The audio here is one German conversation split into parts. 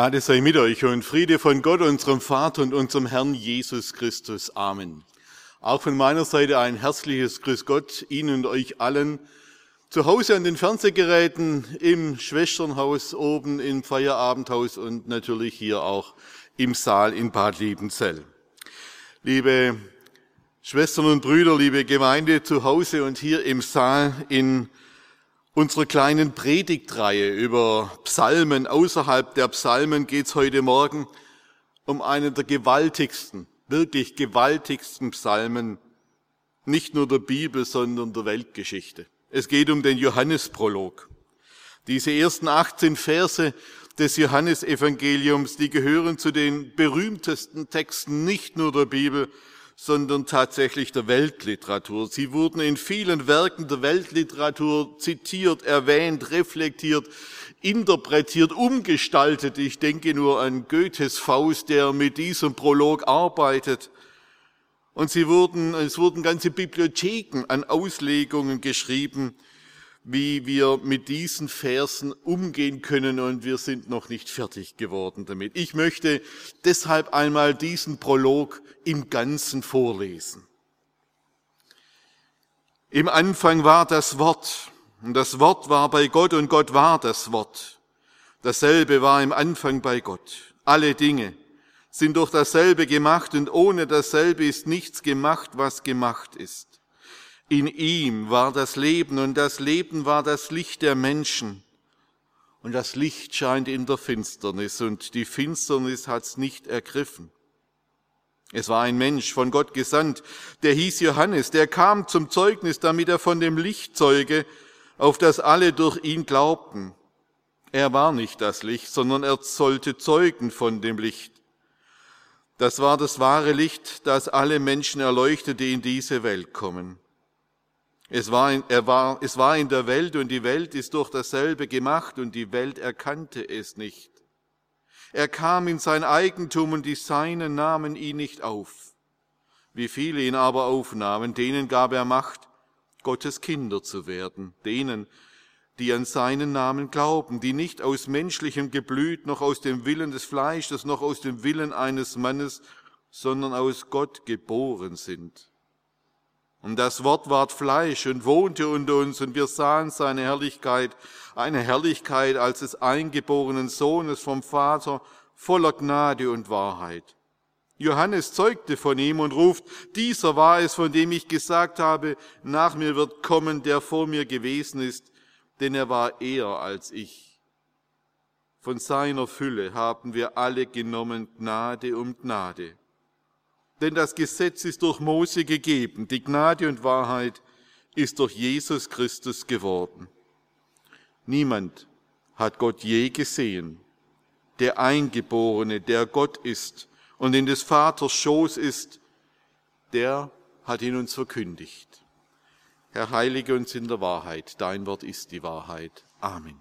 Gnade sei mit euch und Friede von Gott, unserem Vater und unserem Herrn Jesus Christus. Amen. Auch von meiner Seite ein herzliches Grüß Gott Ihnen und euch allen. Zu Hause an den Fernsehgeräten, im Schwesternhaus oben im Feierabendhaus und natürlich hier auch im Saal in Bad Liebenzell. Liebe Schwestern und Brüder, liebe Gemeinde zu Hause und hier im Saal in unserer kleinen Predigtreihe über Psalmen. Außerhalb der Psalmen geht es heute Morgen um einen der gewaltigsten, wirklich gewaltigsten Psalmen, nicht nur der Bibel, sondern der Weltgeschichte. Es geht um den Johannesprolog. Diese ersten 18 Verse des Johannesevangeliums, die gehören zu den berühmtesten Texten nicht nur der Bibel, sondern tatsächlich der Weltliteratur. Sie wurden in vielen Werken der Weltliteratur zitiert, erwähnt, reflektiert, interpretiert, umgestaltet. Ich denke nur an Goethes Faust, der mit diesem Prolog arbeitet. Und sie wurden, es wurden ganze Bibliotheken an Auslegungen geschrieben, wie wir mit diesen Versen umgehen können und wir sind noch nicht fertig geworden damit. Ich möchte deshalb einmal diesen Prolog im Ganzen vorlesen. Im Anfang war das Wort und das Wort war bei Gott und Gott war das Wort. Dasselbe war im Anfang bei Gott. Alle Dinge sind durch dasselbe gemacht und ohne dasselbe ist nichts gemacht, was gemacht ist. In ihm war das Leben und das Leben war das Licht der Menschen. Und das Licht scheint in der Finsternis und die Finsternis hat's nicht ergriffen. Es war ein Mensch von Gott gesandt, der hieß Johannes, der kam zum Zeugnis, damit er von dem Licht zeuge, auf das alle durch ihn glaubten. Er war nicht das Licht, sondern er sollte zeugen von dem Licht. Das war das wahre Licht, das alle Menschen erleuchtete, die in diese Welt kommen. Es war, in, er war, es war in der Welt und die Welt ist durch dasselbe gemacht und die Welt erkannte es nicht. Er kam in sein Eigentum und die Seinen nahmen ihn nicht auf. Wie viele ihn aber aufnahmen, denen gab er Macht, Gottes Kinder zu werden, denen, die an seinen Namen glauben, die nicht aus menschlichem Geblüt, noch aus dem Willen des Fleisches, noch aus dem Willen eines Mannes, sondern aus Gott geboren sind. Und das Wort ward Fleisch und wohnte unter uns und wir sahen seine Herrlichkeit, eine Herrlichkeit als des eingeborenen Sohnes vom Vater, voller Gnade und Wahrheit. Johannes zeugte von ihm und ruft, dieser war es, von dem ich gesagt habe, nach mir wird kommen, der vor mir gewesen ist, denn er war eher als ich. Von seiner Fülle haben wir alle genommen Gnade um Gnade. Denn das Gesetz ist durch Mose gegeben, die Gnade und Wahrheit ist durch Jesus Christus geworden. Niemand hat Gott je gesehen. Der Eingeborene, der Gott ist und in des Vaters Schoß ist, der hat ihn uns verkündigt. Herr, heilige uns in der Wahrheit. Dein Wort ist die Wahrheit. Amen.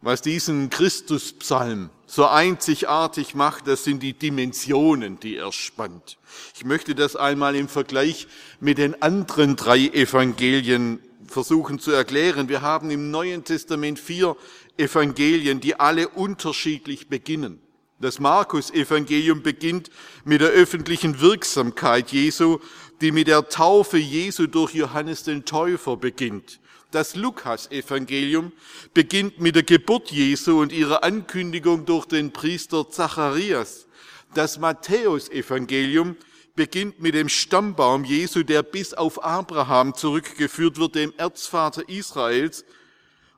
Was diesen Christuspsalm so einzigartig macht, das sind die Dimensionen, die er spannt. Ich möchte das einmal im Vergleich mit den anderen drei Evangelien versuchen zu erklären. Wir haben im Neuen Testament vier Evangelien, die alle unterschiedlich beginnen. Das Markus-Evangelium beginnt mit der öffentlichen Wirksamkeit Jesu, die mit der Taufe Jesu durch Johannes den Täufer beginnt. Das Lukas-Evangelium beginnt mit der Geburt Jesu und ihrer Ankündigung durch den Priester Zacharias. Das Matthäus-Evangelium beginnt mit dem Stammbaum Jesu, der bis auf Abraham zurückgeführt wird, dem Erzvater Israels.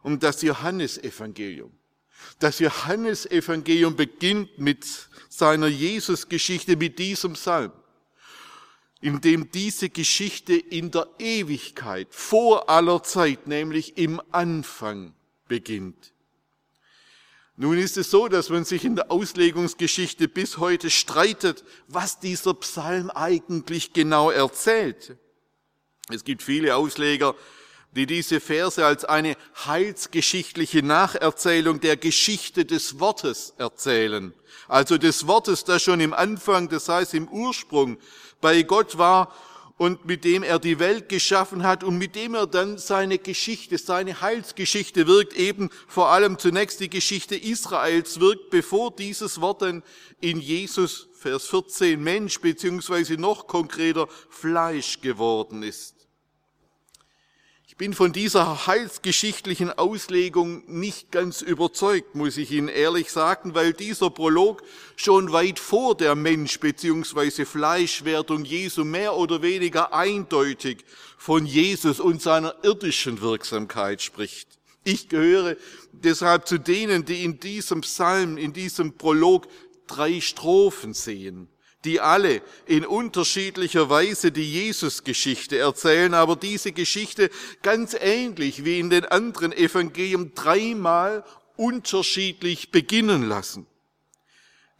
Und das Johannesevangelium. Das Johannesevangelium beginnt mit seiner Jesusgeschichte, mit diesem Psalm in dem diese Geschichte in der Ewigkeit, vor aller Zeit, nämlich im Anfang beginnt. Nun ist es so, dass man sich in der Auslegungsgeschichte bis heute streitet, was dieser Psalm eigentlich genau erzählt. Es gibt viele Ausleger, die diese Verse als eine heilsgeschichtliche Nacherzählung der Geschichte des Wortes erzählen. Also des Wortes, das schon im Anfang, das heißt im Ursprung bei Gott war und mit dem er die Welt geschaffen hat und mit dem er dann seine Geschichte, seine Heilsgeschichte wirkt, eben vor allem zunächst die Geschichte Israels wirkt, bevor dieses Wort dann in Jesus, Vers 14, Mensch beziehungsweise noch konkreter Fleisch geworden ist. Bin von dieser heilsgeschichtlichen Auslegung nicht ganz überzeugt, muss ich Ihnen ehrlich sagen, weil dieser Prolog schon weit vor der Mensch- bzw. Fleischwerdung Jesu mehr oder weniger eindeutig von Jesus und seiner irdischen Wirksamkeit spricht. Ich gehöre deshalb zu denen, die in diesem Psalm, in diesem Prolog drei Strophen sehen die alle in unterschiedlicher Weise die Jesus-Geschichte erzählen, aber diese Geschichte ganz ähnlich wie in den anderen Evangelien dreimal unterschiedlich beginnen lassen.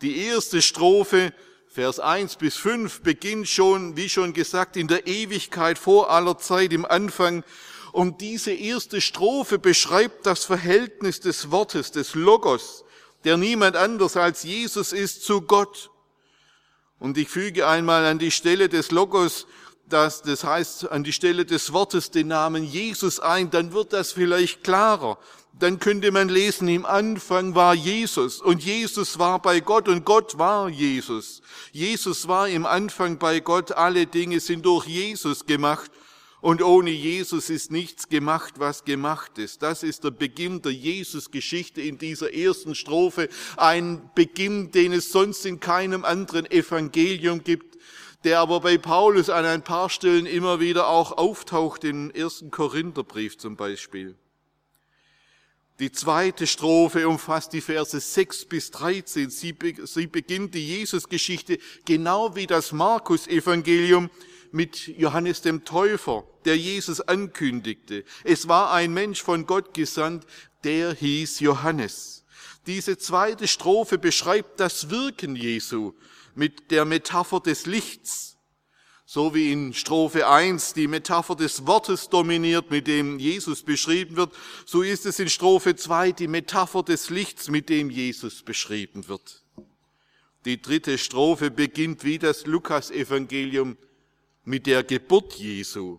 Die erste Strophe, Vers 1 bis 5, beginnt schon, wie schon gesagt, in der Ewigkeit vor aller Zeit im Anfang. Und diese erste Strophe beschreibt das Verhältnis des Wortes, des Logos, der niemand anders als Jesus ist, zu Gott. Und ich füge einmal an die Stelle des Logos, das, das heißt an die Stelle des Wortes den Namen Jesus ein, dann wird das vielleicht klarer. Dann könnte man lesen, im Anfang war Jesus und Jesus war bei Gott und Gott war Jesus. Jesus war im Anfang bei Gott, alle Dinge sind durch Jesus gemacht und ohne Jesus ist nichts gemacht, was gemacht ist. Das ist der Beginn der Jesus-Geschichte in dieser ersten Strophe. Ein Beginn, den es sonst in keinem anderen Evangelium gibt, der aber bei Paulus an ein paar Stellen immer wieder auch auftaucht, im ersten Korintherbrief zum Beispiel. Die zweite Strophe umfasst die Verse 6 bis 13. Sie, beginnt die Jesus-Geschichte genau wie das Markus-Evangelium mit Johannes dem Täufer, der Jesus ankündigte. Es war ein Mensch von Gott gesandt, der hieß Johannes. Diese zweite Strophe beschreibt das Wirken Jesu mit der Metapher des Lichts. So wie in Strophe 1 die Metapher des Wortes dominiert, mit dem Jesus beschrieben wird, so ist es in Strophe 2 die Metapher des Lichts, mit dem Jesus beschrieben wird. Die dritte Strophe beginnt wie das Lukas-Evangelium mit der Geburt Jesu.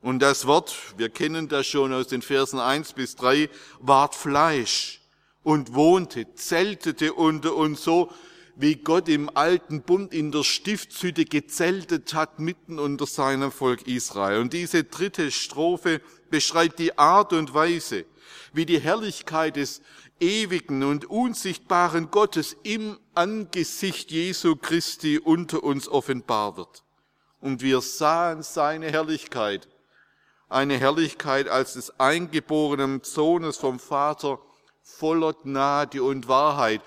Und das Wort, wir kennen das schon aus den Versen 1 bis 3, ward Fleisch und wohnte, zeltete unter uns so, wie Gott im alten Bund in der Stiftshütte gezeltet hat mitten unter seinem Volk Israel. Und diese dritte Strophe beschreibt die Art und Weise, wie die Herrlichkeit des ewigen und unsichtbaren Gottes im Angesicht Jesu Christi unter uns offenbar wird und wir sahen seine Herrlichkeit, eine Herrlichkeit als des eingeborenen Sohnes vom Vater voller Gnade und Wahrheit.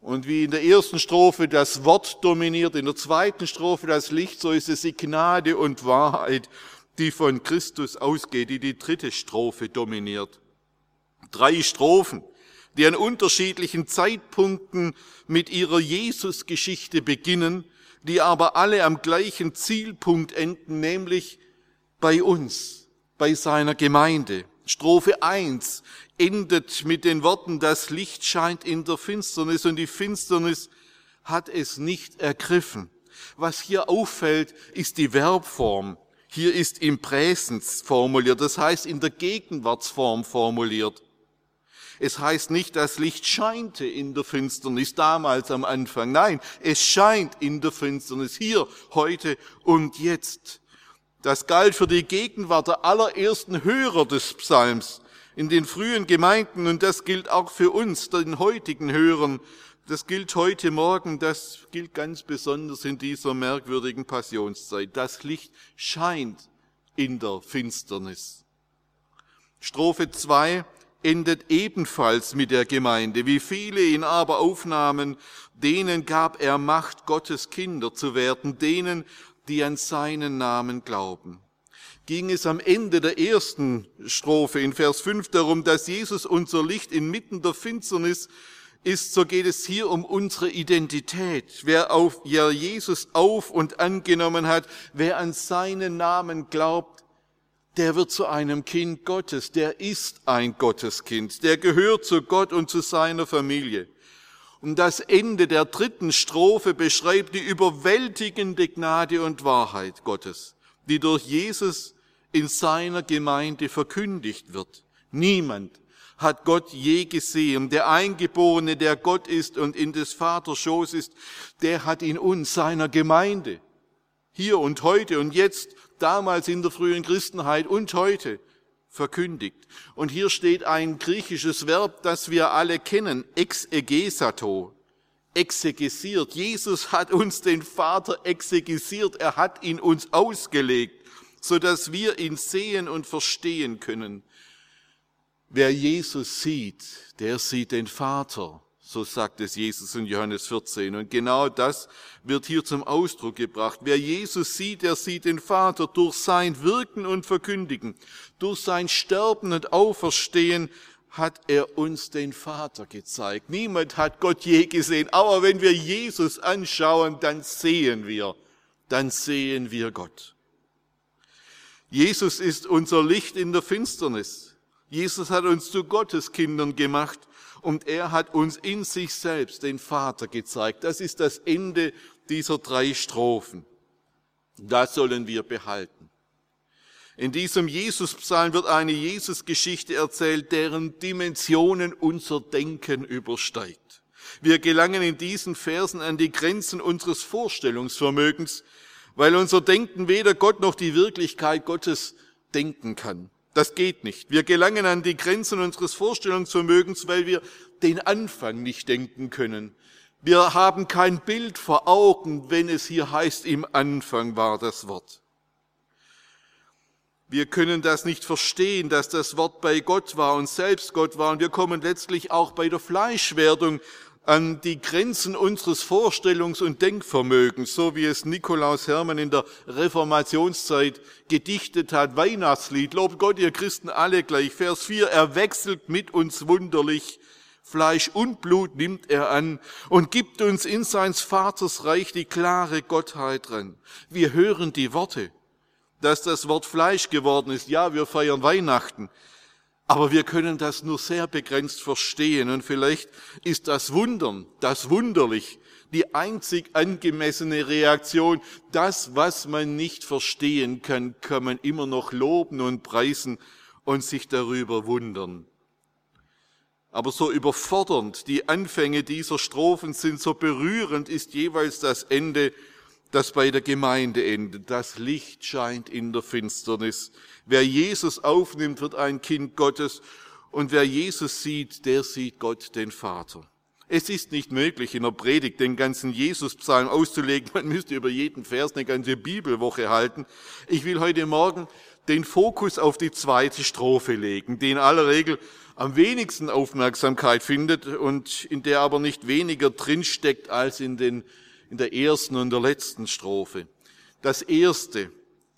Und wie in der ersten Strophe das Wort dominiert, in der zweiten Strophe das Licht, so ist es die Gnade und Wahrheit, die von Christus ausgeht, die die dritte Strophe dominiert. Drei Strophen, die an unterschiedlichen Zeitpunkten mit ihrer Jesusgeschichte beginnen die aber alle am gleichen Zielpunkt enden, nämlich bei uns, bei seiner Gemeinde. Strophe 1 endet mit den Worten, das Licht scheint in der Finsternis und die Finsternis hat es nicht ergriffen. Was hier auffällt, ist die Verbform. Hier ist im Präsens formuliert, das heißt in der Gegenwartsform formuliert. Es heißt nicht, das Licht scheinte in der Finsternis damals am Anfang. Nein, es scheint in der Finsternis hier, heute und jetzt. Das galt für die Gegenwart der allerersten Hörer des Psalms in den frühen Gemeinden und das gilt auch für uns, den heutigen Hörern. Das gilt heute Morgen, das gilt ganz besonders in dieser merkwürdigen Passionszeit. Das Licht scheint in der Finsternis. Strophe 2 endet ebenfalls mit der Gemeinde. Wie viele ihn aber aufnahmen, denen gab er Macht, Gottes Kinder zu werden, denen, die an seinen Namen glauben. Ging es am Ende der ersten Strophe in Vers 5 darum, dass Jesus unser Licht inmitten der Finsternis ist, so geht es hier um unsere Identität. Wer auf wer Jesus auf und angenommen hat, wer an seinen Namen glaubt, der wird zu einem Kind Gottes, der ist ein Gotteskind, der gehört zu Gott und zu seiner Familie. Und das Ende der dritten Strophe beschreibt die überwältigende Gnade und Wahrheit Gottes, die durch Jesus in seiner Gemeinde verkündigt wird. Niemand hat Gott je gesehen. Der Eingeborene, der Gott ist und in des Vaters Schoß ist, der hat in uns, seiner Gemeinde, hier und heute und jetzt, damals in der frühen Christenheit und heute, verkündigt. Und hier steht ein griechisches Verb, das wir alle kennen, exegesato, exegesiert. Jesus hat uns den Vater exegesiert, er hat ihn uns ausgelegt, so dass wir ihn sehen und verstehen können. Wer Jesus sieht, der sieht den Vater. So sagt es Jesus in Johannes 14. Und genau das wird hier zum Ausdruck gebracht. Wer Jesus sieht, der sieht den Vater durch sein Wirken und Verkündigen. Durch sein Sterben und Auferstehen hat er uns den Vater gezeigt. Niemand hat Gott je gesehen. Aber wenn wir Jesus anschauen, dann sehen wir, dann sehen wir Gott. Jesus ist unser Licht in der Finsternis. Jesus hat uns zu Gotteskindern gemacht und er hat uns in sich selbst den Vater gezeigt. Das ist das Ende dieser drei Strophen. Das sollen wir behalten. In diesem Jesus-Psalm wird eine Jesus-Geschichte erzählt, deren Dimensionen unser Denken übersteigt. Wir gelangen in diesen Versen an die Grenzen unseres Vorstellungsvermögens, weil unser Denken weder Gott noch die Wirklichkeit Gottes denken kann. Das geht nicht. Wir gelangen an die Grenzen unseres Vorstellungsvermögens, weil wir den Anfang nicht denken können. Wir haben kein Bild vor Augen, wenn es hier heißt, im Anfang war das Wort. Wir können das nicht verstehen, dass das Wort bei Gott war und selbst Gott war. Und wir kommen letztlich auch bei der Fleischwerdung an die Grenzen unseres Vorstellungs- und Denkvermögens, so wie es Nikolaus Hermann in der Reformationszeit gedichtet hat. Weihnachtslied, lobt Gott, ihr Christen alle gleich. Vers 4, er wechselt mit uns wunderlich. Fleisch und Blut nimmt er an und gibt uns in seins Vaters Reich die klare Gottheit dran. Wir hören die Worte, dass das Wort Fleisch geworden ist. Ja, wir feiern Weihnachten. Aber wir können das nur sehr begrenzt verstehen und vielleicht ist das Wundern, das Wunderlich, die einzig angemessene Reaktion. Das, was man nicht verstehen kann, kann man immer noch loben und preisen und sich darüber wundern. Aber so überfordernd die Anfänge dieser Strophen sind, so berührend ist jeweils das Ende, das bei der Gemeinde endet. Das Licht scheint in der Finsternis. Wer Jesus aufnimmt, wird ein Kind Gottes. Und wer Jesus sieht, der sieht Gott, den Vater. Es ist nicht möglich, in der Predigt den ganzen Jesus-Psalm auszulegen. Man müsste über jeden Vers eine ganze Bibelwoche halten. Ich will heute Morgen den Fokus auf die zweite Strophe legen, die in aller Regel am wenigsten Aufmerksamkeit findet und in der aber nicht weniger drinsteckt als in, den, in der ersten und der letzten Strophe. Das erste,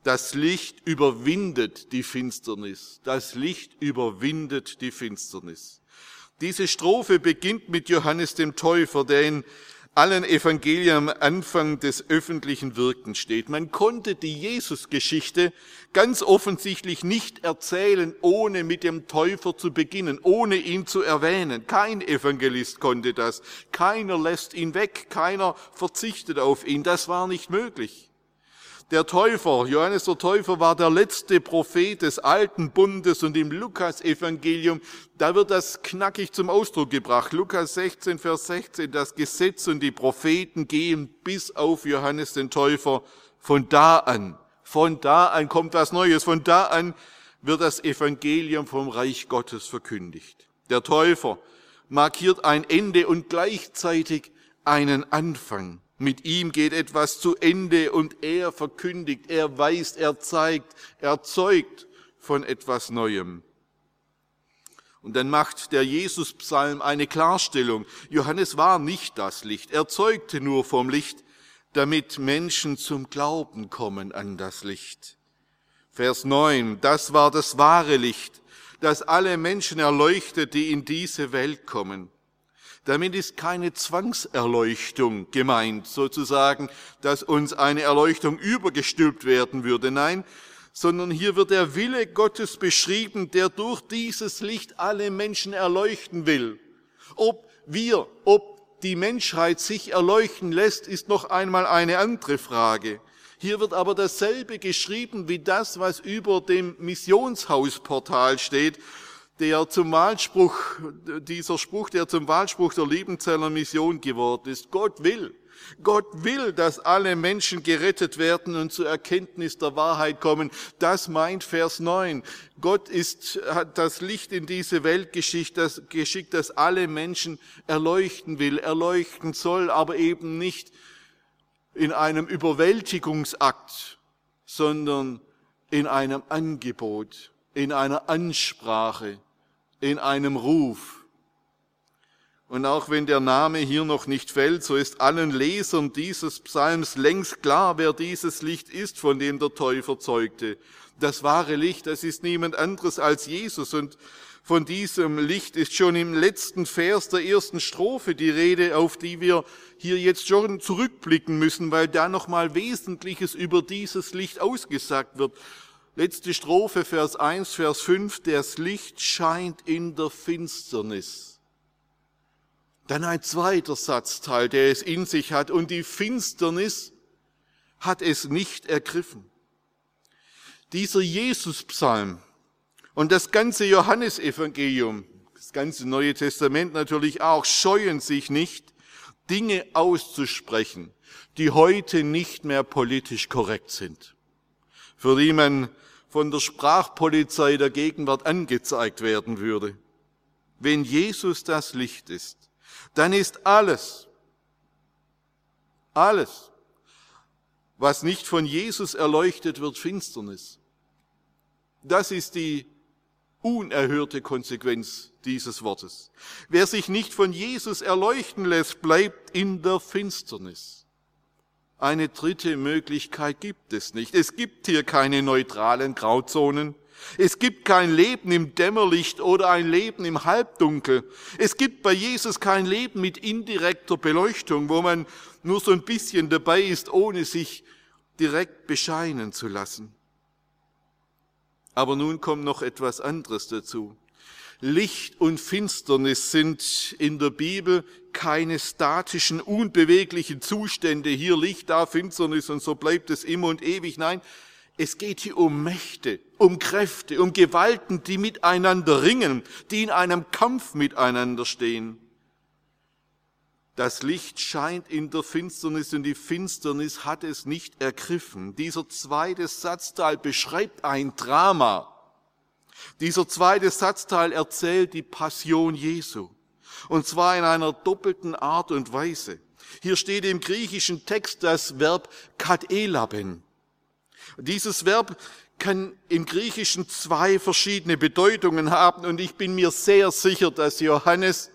das Licht überwindet die Finsternis. Das Licht überwindet die Finsternis. Diese Strophe beginnt mit Johannes dem Täufer, der in allen Evangelien am Anfang des öffentlichen Wirkens steht. Man konnte die Jesusgeschichte ganz offensichtlich nicht erzählen, ohne mit dem Täufer zu beginnen, ohne ihn zu erwähnen. Kein Evangelist konnte das. Keiner lässt ihn weg, keiner verzichtet auf ihn. Das war nicht möglich. Der Täufer, Johannes der Täufer war der letzte Prophet des alten Bundes und im Lukas-Evangelium, da wird das knackig zum Ausdruck gebracht. Lukas 16, Vers 16, das Gesetz und die Propheten gehen bis auf Johannes den Täufer. Von da an, von da an kommt was Neues, von da an wird das Evangelium vom Reich Gottes verkündigt. Der Täufer markiert ein Ende und gleichzeitig einen Anfang. Mit ihm geht etwas zu Ende und er verkündigt, er weist, er zeigt, er zeugt von etwas Neuem. Und dann macht der Jesus-Psalm eine Klarstellung. Johannes war nicht das Licht, er zeugte nur vom Licht, damit Menschen zum Glauben kommen an das Licht. Vers 9, das war das wahre Licht, das alle Menschen erleuchtet, die in diese Welt kommen. Damit ist keine Zwangserleuchtung gemeint, sozusagen, dass uns eine Erleuchtung übergestülpt werden würde. Nein, sondern hier wird der Wille Gottes beschrieben, der durch dieses Licht alle Menschen erleuchten will. Ob wir, ob die Menschheit sich erleuchten lässt, ist noch einmal eine andere Frage. Hier wird aber dasselbe geschrieben wie das, was über dem Missionshausportal steht, der zum Wahlspruch, dieser Spruch, der zum Wahlspruch der Liebenzeller Mission geworden ist. Gott will, Gott will, dass alle Menschen gerettet werden und zur Erkenntnis der Wahrheit kommen. Das meint Vers 9. Gott ist, hat das Licht in diese Welt geschickt, das, geschickt, dass alle Menschen erleuchten will, erleuchten soll, aber eben nicht in einem Überwältigungsakt, sondern in einem Angebot, in einer Ansprache, in einem Ruf. Und auch wenn der Name hier noch nicht fällt, so ist allen Lesern dieses Psalms längst klar, wer dieses Licht ist, von dem der Täufer zeugte. Das wahre Licht, das ist niemand anderes als Jesus. Und von diesem Licht ist schon im letzten Vers der ersten Strophe die Rede, auf die wir hier jetzt schon zurückblicken müssen, weil da nochmal Wesentliches über dieses Licht ausgesagt wird. Letzte Strophe, Vers 1, Vers 5, das Licht scheint in der Finsternis. Dann ein zweiter Satzteil, der es in sich hat, und die Finsternis hat es nicht ergriffen. Dieser Jesus-Psalm und das ganze Johannesevangelium, das ganze Neue Testament natürlich auch, scheuen sich nicht, Dinge auszusprechen, die heute nicht mehr politisch korrekt sind, für die man von der Sprachpolizei der Gegenwart angezeigt werden würde. Wenn Jesus das Licht ist, dann ist alles, alles, was nicht von Jesus erleuchtet wird, Finsternis. Das ist die unerhörte Konsequenz dieses Wortes. Wer sich nicht von Jesus erleuchten lässt, bleibt in der Finsternis. Eine dritte Möglichkeit gibt es nicht. Es gibt hier keine neutralen Grauzonen. Es gibt kein Leben im Dämmerlicht oder ein Leben im Halbdunkel. Es gibt bei Jesus kein Leben mit indirekter Beleuchtung, wo man nur so ein bisschen dabei ist, ohne sich direkt bescheinen zu lassen. Aber nun kommt noch etwas anderes dazu. Licht und Finsternis sind in der Bibel keine statischen, unbeweglichen Zustände. Hier Licht, da Finsternis und so bleibt es immer und ewig. Nein, es geht hier um Mächte, um Kräfte, um Gewalten, die miteinander ringen, die in einem Kampf miteinander stehen. Das Licht scheint in der Finsternis und die Finsternis hat es nicht ergriffen. Dieser zweite Satzteil beschreibt ein Drama. Dieser zweite Satzteil erzählt die Passion Jesu. Und zwar in einer doppelten Art und Weise. Hier steht im griechischen Text das Verb katelaben. Dieses Verb kann im Griechischen zwei verschiedene Bedeutungen haben und ich bin mir sehr sicher, dass Johannes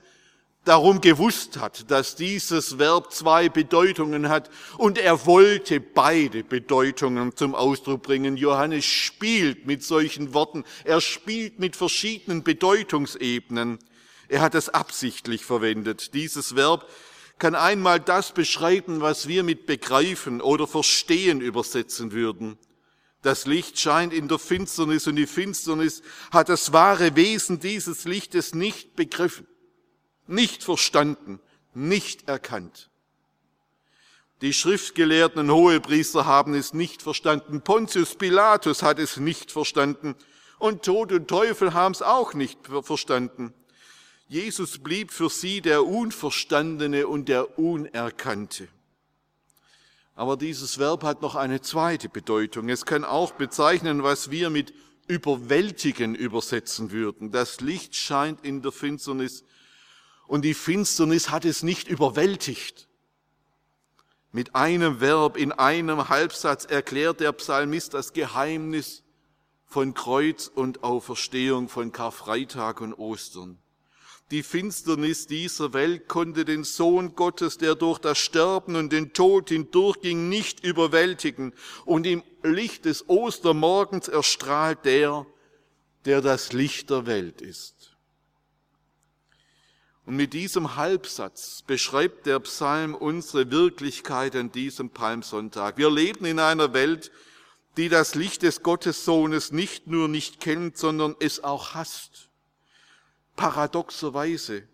darum gewusst hat, dass dieses Verb zwei Bedeutungen hat und er wollte beide Bedeutungen zum Ausdruck bringen. Johannes spielt mit solchen Worten, er spielt mit verschiedenen Bedeutungsebenen. Er hat es absichtlich verwendet. Dieses Verb kann einmal das beschreiben, was wir mit begreifen oder verstehen übersetzen würden. Das Licht scheint in der Finsternis und die Finsternis hat das wahre Wesen dieses Lichtes nicht begriffen, nicht verstanden, nicht erkannt. Die Schriftgelehrten und Hohepriester haben es nicht verstanden. Pontius Pilatus hat es nicht verstanden. Und Tod und Teufel haben es auch nicht verstanden. Jesus blieb für sie der Unverstandene und der Unerkannte. Aber dieses Verb hat noch eine zweite Bedeutung. Es kann auch bezeichnen, was wir mit überwältigen übersetzen würden. Das Licht scheint in der Finsternis und die Finsternis hat es nicht überwältigt. Mit einem Verb in einem Halbsatz erklärt der Psalmist das Geheimnis von Kreuz und Auferstehung, von Karfreitag und Ostern. Die Finsternis dieser Welt konnte den Sohn Gottes, der durch das Sterben und den Tod hindurchging, nicht überwältigen. Und im Licht des Ostermorgens erstrahlt der, der das Licht der Welt ist. Und mit diesem Halbsatz beschreibt der Psalm unsere Wirklichkeit an diesem Palmsonntag. Wir leben in einer Welt, die das Licht des Gottessohnes nicht nur nicht kennt, sondern es auch hasst. Paradoxerweise,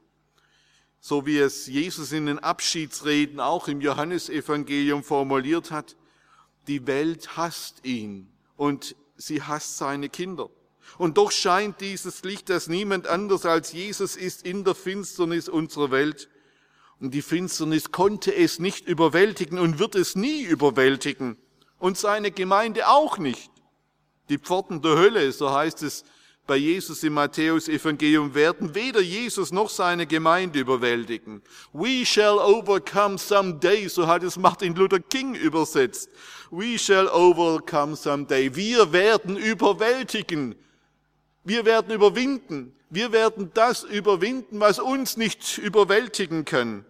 so wie es Jesus in den Abschiedsreden auch im Johannesevangelium formuliert hat, die Welt hasst ihn und sie hasst seine Kinder. Und doch scheint dieses Licht, das niemand anders als Jesus ist, in der Finsternis unserer Welt. Und die Finsternis konnte es nicht überwältigen und wird es nie überwältigen. Und seine Gemeinde auch nicht. Die Pforten der Hölle, so heißt es bei Jesus im Matthäus Evangelium, werden weder Jesus noch seine Gemeinde überwältigen. We shall overcome someday, so hat es Martin Luther King übersetzt. We shall overcome someday. Wir werden überwältigen wir werden überwinden. Wir werden das überwinden, was uns nicht überwältigen kann.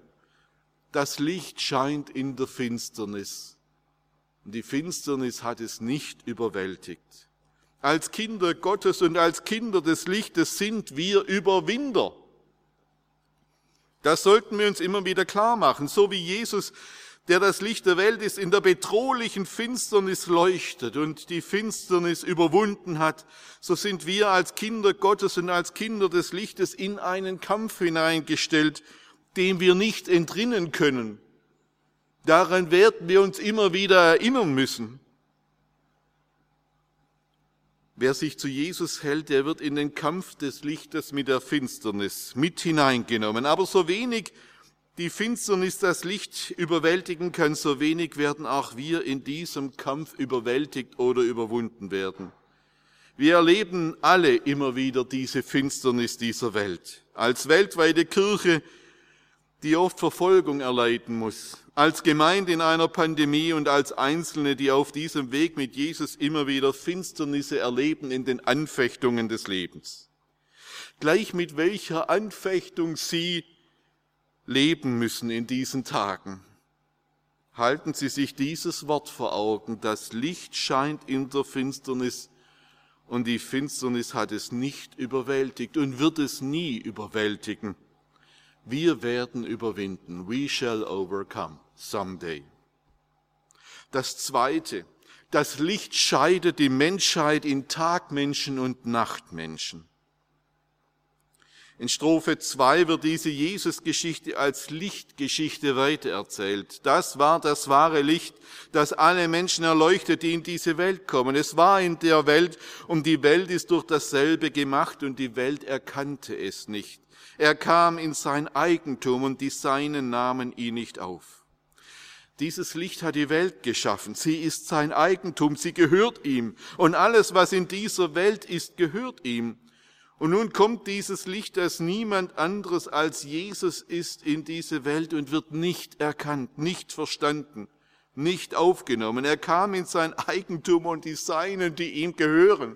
Das Licht scheint in der Finsternis. Und die Finsternis hat es nicht überwältigt. Als Kinder Gottes und als Kinder des Lichtes sind wir Überwinder. Das sollten wir uns immer wieder klar machen. So wie Jesus der das Licht der Welt ist, in der bedrohlichen Finsternis leuchtet und die Finsternis überwunden hat, so sind wir als Kinder Gottes und als Kinder des Lichtes in einen Kampf hineingestellt, dem wir nicht entrinnen können. Daran werden wir uns immer wieder erinnern müssen. Wer sich zu Jesus hält, der wird in den Kampf des Lichtes mit der Finsternis mit hineingenommen. Aber so wenig die Finsternis das Licht überwältigen kann, so wenig werden auch wir in diesem Kampf überwältigt oder überwunden werden. Wir erleben alle immer wieder diese Finsternis dieser Welt. Als weltweite Kirche, die oft Verfolgung erleiden muss, als Gemeinde in einer Pandemie und als Einzelne, die auf diesem Weg mit Jesus immer wieder Finsternisse erleben in den Anfechtungen des Lebens. Gleich mit welcher Anfechtung sie leben müssen in diesen Tagen. Halten Sie sich dieses Wort vor Augen. Das Licht scheint in der Finsternis und die Finsternis hat es nicht überwältigt und wird es nie überwältigen. Wir werden überwinden. We shall overcome someday. Das zweite. Das Licht scheidet die Menschheit in Tagmenschen und Nachtmenschen. In Strophe 2 wird diese Jesusgeschichte als Lichtgeschichte weitererzählt. Das war das wahre Licht, das alle Menschen erleuchtet, die in diese Welt kommen. Es war in der Welt und die Welt ist durch dasselbe gemacht und die Welt erkannte es nicht. Er kam in sein Eigentum und die Seinen nahmen ihn nicht auf. Dieses Licht hat die Welt geschaffen. Sie ist sein Eigentum. Sie gehört ihm. Und alles, was in dieser Welt ist, gehört ihm. Und nun kommt dieses Licht, das niemand anderes als Jesus ist, in diese Welt und wird nicht erkannt, nicht verstanden, nicht aufgenommen. Er kam in sein Eigentum und die Seinen, die ihm gehören,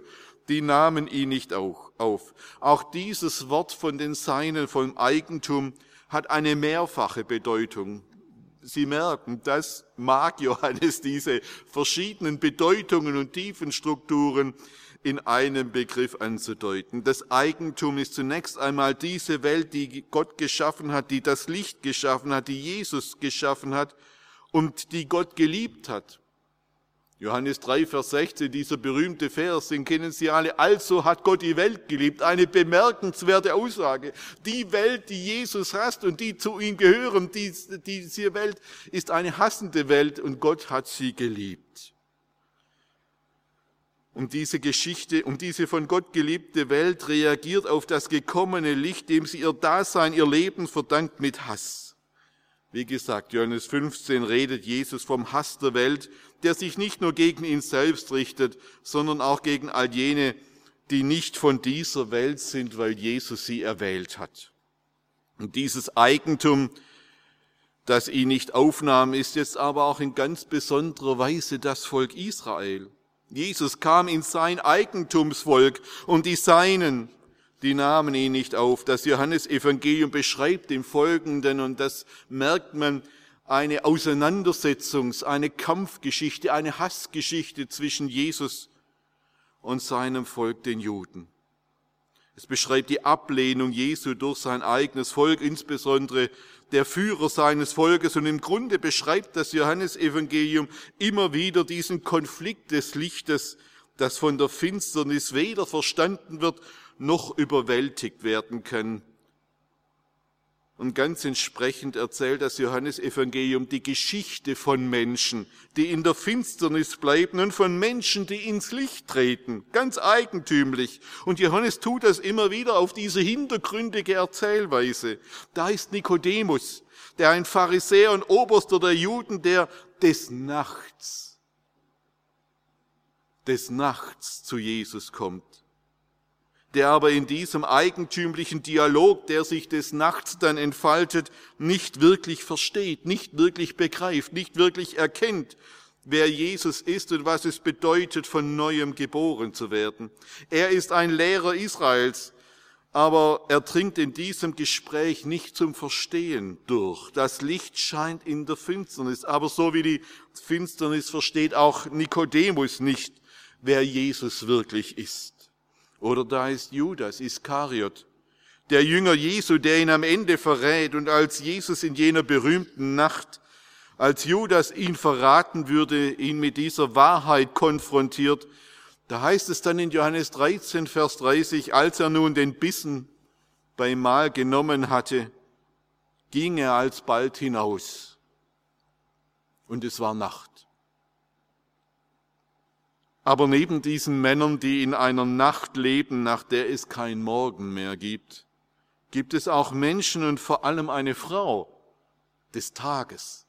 die nahmen ihn nicht auf. Auch dieses Wort von den Seinen, vom Eigentum, hat eine mehrfache Bedeutung. Sie merken, das mag Johannes diese verschiedenen Bedeutungen und Tiefenstrukturen in einem Begriff anzudeuten. Das Eigentum ist zunächst einmal diese Welt, die Gott geschaffen hat, die das Licht geschaffen hat, die Jesus geschaffen hat und die Gott geliebt hat. Johannes 3, Vers 16, dieser berühmte Vers, den kennen Sie alle. Also hat Gott die Welt geliebt. Eine bemerkenswerte Aussage. Die Welt, die Jesus hasst und die zu ihm gehören, die, diese Welt ist eine hassende Welt und Gott hat sie geliebt um diese Geschichte, um diese von Gott geliebte Welt reagiert auf das gekommene Licht, dem sie ihr Dasein, ihr Leben verdankt mit Hass. Wie gesagt, Johannes 15 redet Jesus vom Hass der Welt, der sich nicht nur gegen ihn selbst richtet, sondern auch gegen all jene, die nicht von dieser Welt sind, weil Jesus sie erwählt hat. Und dieses Eigentum, das ihn nicht aufnahm, ist jetzt aber auch in ganz besonderer Weise das Volk Israel. Jesus kam in sein Eigentumsvolk und die Seinen, die nahmen ihn nicht auf. Das Johannesevangelium beschreibt im Folgenden, und das merkt man, eine Auseinandersetzungs-, eine Kampfgeschichte, eine Hassgeschichte zwischen Jesus und seinem Volk, den Juden. Es beschreibt die Ablehnung Jesu durch sein eigenes Volk, insbesondere der Führer seines Volkes. Und im Grunde beschreibt das Johannesevangelium immer wieder diesen Konflikt des Lichtes, das von der Finsternis weder verstanden wird noch überwältigt werden kann. Und ganz entsprechend erzählt das Johannesevangelium die Geschichte von Menschen, die in der Finsternis bleiben und von Menschen, die ins Licht treten. Ganz eigentümlich. Und Johannes tut das immer wieder auf diese hintergründige Erzählweise. Da ist Nikodemus, der ein Pharisäer und Oberster der Juden, der des Nachts, des Nachts zu Jesus kommt der aber in diesem eigentümlichen Dialog, der sich des Nachts dann entfaltet, nicht wirklich versteht, nicht wirklich begreift, nicht wirklich erkennt, wer Jesus ist und was es bedeutet, von neuem geboren zu werden. Er ist ein Lehrer Israels, aber er dringt in diesem Gespräch nicht zum Verstehen durch. Das Licht scheint in der Finsternis, aber so wie die Finsternis versteht auch Nikodemus nicht, wer Jesus wirklich ist. Oder da ist Judas Iskariot, der Jünger Jesu, der ihn am Ende verrät und als Jesus in jener berühmten Nacht, als Judas ihn verraten würde, ihn mit dieser Wahrheit konfrontiert, da heißt es dann in Johannes 13, Vers 30, als er nun den Bissen beim Mahl genommen hatte, ging er alsbald hinaus. Und es war Nacht. Aber neben diesen Männern, die in einer Nacht leben, nach der es kein Morgen mehr gibt, gibt es auch Menschen und vor allem eine Frau des Tages.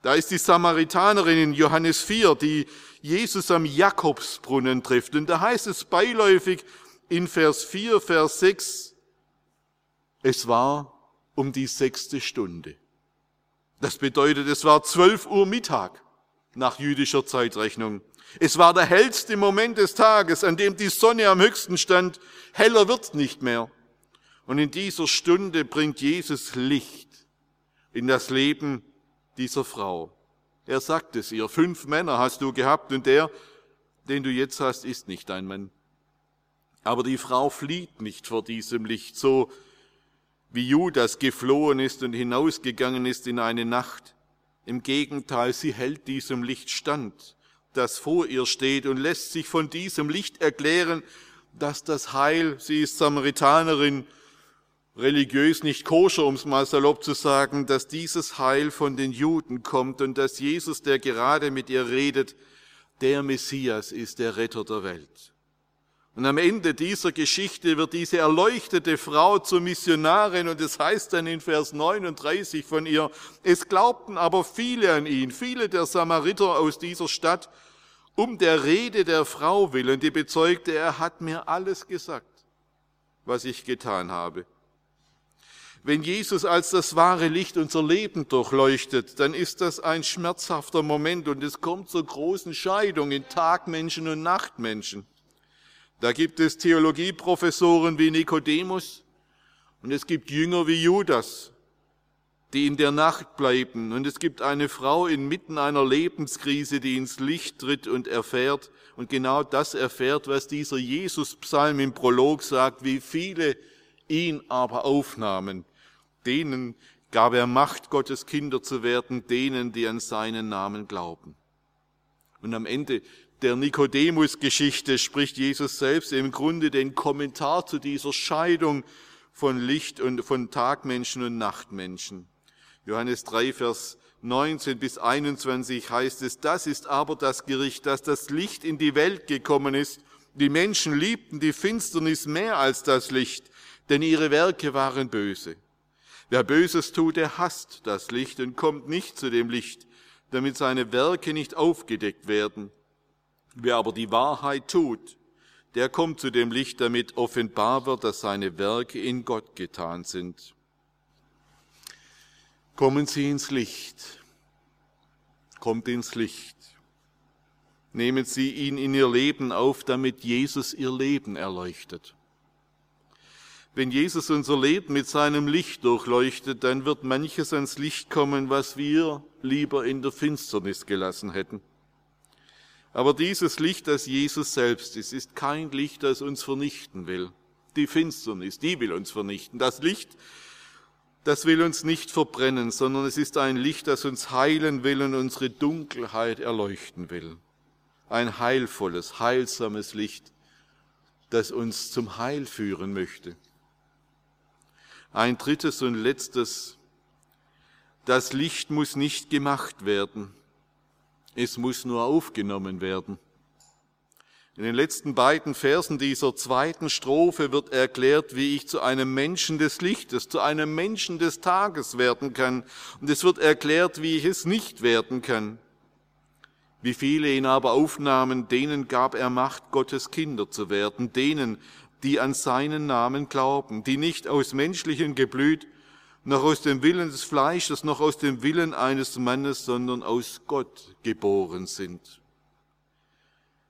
Da ist die Samaritanerin in Johannes 4, die Jesus am Jakobsbrunnen trifft. Und da heißt es beiläufig in Vers 4, Vers 6, es war um die sechste Stunde. Das bedeutet, es war 12 Uhr Mittag nach jüdischer Zeitrechnung. Es war der hellste Moment des Tages, an dem die Sonne am höchsten stand. Heller wird's nicht mehr. Und in dieser Stunde bringt Jesus Licht in das Leben dieser Frau. Er sagt es ihr, fünf Männer hast du gehabt und der, den du jetzt hast, ist nicht dein Mann. Aber die Frau flieht nicht vor diesem Licht, so wie Judas geflohen ist und hinausgegangen ist in eine Nacht. Im Gegenteil, sie hält diesem Licht stand das vor ihr steht und lässt sich von diesem Licht erklären, dass das Heil, sie ist Samaritanerin, religiös nicht koscher, um es mal salopp zu sagen, dass dieses Heil von den Juden kommt und dass Jesus, der gerade mit ihr redet, der Messias ist, der Retter der Welt. Und am Ende dieser Geschichte wird diese erleuchtete Frau zur Missionarin und es heißt dann in Vers 39 von ihr, es glaubten aber viele an ihn, viele der Samariter aus dieser Stadt, um der Rede der Frau willen, die bezeugte, er hat mir alles gesagt, was ich getan habe. Wenn Jesus als das wahre Licht unser Leben durchleuchtet, dann ist das ein schmerzhafter Moment und es kommt zur großen Scheidung in Tagmenschen und Nachtmenschen. Da gibt es Theologieprofessoren wie Nikodemus und es gibt Jünger wie Judas, die in der Nacht bleiben. Und es gibt eine Frau inmitten einer Lebenskrise, die ins Licht tritt und erfährt und genau das erfährt, was dieser Jesus-Psalm im Prolog sagt, wie viele ihn aber aufnahmen. Denen gab er Macht, Gottes Kinder zu werden, denen, die an seinen Namen glauben. Und am Ende der Nikodemus-Geschichte spricht Jesus selbst im Grunde den Kommentar zu dieser Scheidung von Licht und von Tagmenschen und Nachtmenschen. Johannes 3, Vers 19 bis 21 heißt es, das ist aber das Gericht, dass das Licht in die Welt gekommen ist. Die Menschen liebten die Finsternis mehr als das Licht, denn ihre Werke waren böse. Wer Böses tut, der hasst das Licht und kommt nicht zu dem Licht, damit seine Werke nicht aufgedeckt werden. Wer aber die Wahrheit tut, der kommt zu dem Licht, damit offenbar wird, dass seine Werke in Gott getan sind. Kommen Sie ins Licht. Kommt ins Licht. Nehmen Sie ihn in Ihr Leben auf, damit Jesus Ihr Leben erleuchtet. Wenn Jesus unser Leben mit seinem Licht durchleuchtet, dann wird manches ans Licht kommen, was wir lieber in der Finsternis gelassen hätten. Aber dieses Licht, das Jesus selbst ist, ist kein Licht, das uns vernichten will. die Finsternis, die will uns vernichten. Das Licht, das will uns nicht verbrennen, sondern es ist ein Licht, das uns heilen will und unsere Dunkelheit erleuchten will. Ein heilvolles, heilsames Licht, das uns zum Heil führen möchte. Ein drittes und letztes, das Licht muss nicht gemacht werden, es muss nur aufgenommen werden. In den letzten beiden Versen dieser zweiten Strophe wird erklärt, wie ich zu einem Menschen des Lichtes, zu einem Menschen des Tages werden kann. Und es wird erklärt, wie ich es nicht werden kann. Wie viele ihn aber aufnahmen, denen gab er Macht, Gottes Kinder zu werden, denen, die an seinen Namen glauben, die nicht aus menschlichem Geblüt, noch aus dem Willen des Fleisches, noch aus dem Willen eines Mannes, sondern aus Gott geboren sind.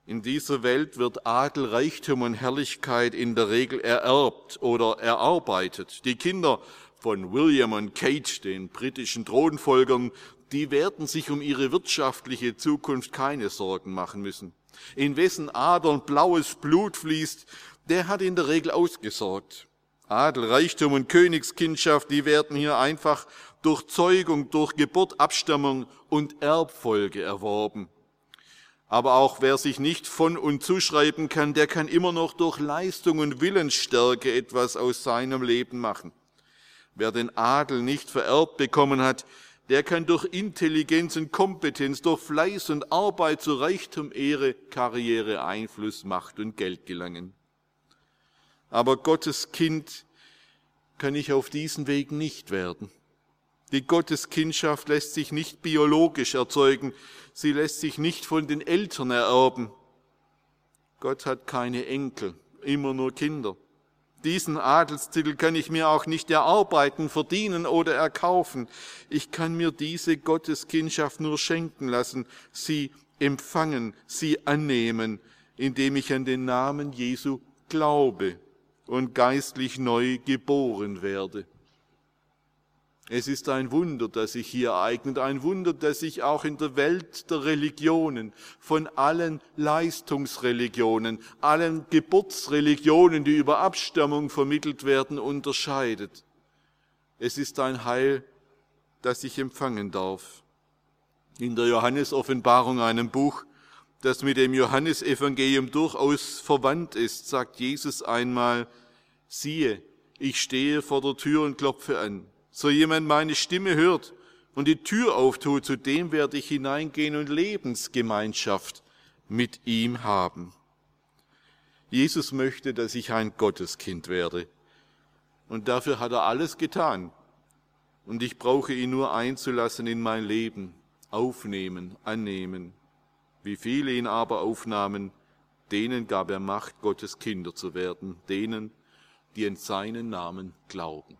In dieser Welt wird Adel, Reichtum und Herrlichkeit in der Regel ererbt oder erarbeitet. Die Kinder von William und Kate, den britischen Thronfolgern, die werden sich um ihre wirtschaftliche Zukunft keine Sorgen machen müssen. In wessen Adern blaues Blut fließt, der hat in der Regel ausgesorgt. Adel, Reichtum und Königskindschaft, die werden hier einfach durch Zeugung, durch Geburt, Abstammung und Erbfolge erworben. Aber auch wer sich nicht von und zuschreiben kann, der kann immer noch durch Leistung und Willensstärke etwas aus seinem Leben machen. Wer den Adel nicht vererbt bekommen hat, der kann durch Intelligenz und Kompetenz, durch Fleiß und Arbeit zu Reichtum, Ehre, Karriere, Einfluss, Macht und Geld gelangen. Aber Gottes Kind kann ich auf diesen Weg nicht werden. Die Gotteskindschaft lässt sich nicht biologisch erzeugen, sie lässt sich nicht von den Eltern ererben. Gott hat keine Enkel, immer nur Kinder. Diesen Adelstitel kann ich mir auch nicht erarbeiten, verdienen oder erkaufen. Ich kann mir diese Gotteskindschaft nur schenken lassen, sie empfangen, sie annehmen, indem ich an den Namen Jesu glaube und geistlich neu geboren werde. Es ist ein Wunder, das sich hier ereignet, ein Wunder, das sich auch in der Welt der Religionen, von allen Leistungsreligionen, allen Geburtsreligionen, die über Abstammung vermittelt werden, unterscheidet. Es ist ein Heil, das ich empfangen darf. In der Johannesoffenbarung, einem Buch, das mit dem Johannesevangelium durchaus verwandt ist, sagt Jesus einmal, siehe, ich stehe vor der Tür und klopfe an so jemand meine Stimme hört und die Tür auftut, zu dem werde ich hineingehen und Lebensgemeinschaft mit ihm haben. Jesus möchte, dass ich ein Gotteskind werde. Und dafür hat er alles getan. Und ich brauche ihn nur einzulassen in mein Leben, aufnehmen, annehmen. Wie viele ihn aber aufnahmen, denen gab er Macht, Gottes Kinder zu werden, denen, die in seinen Namen glauben.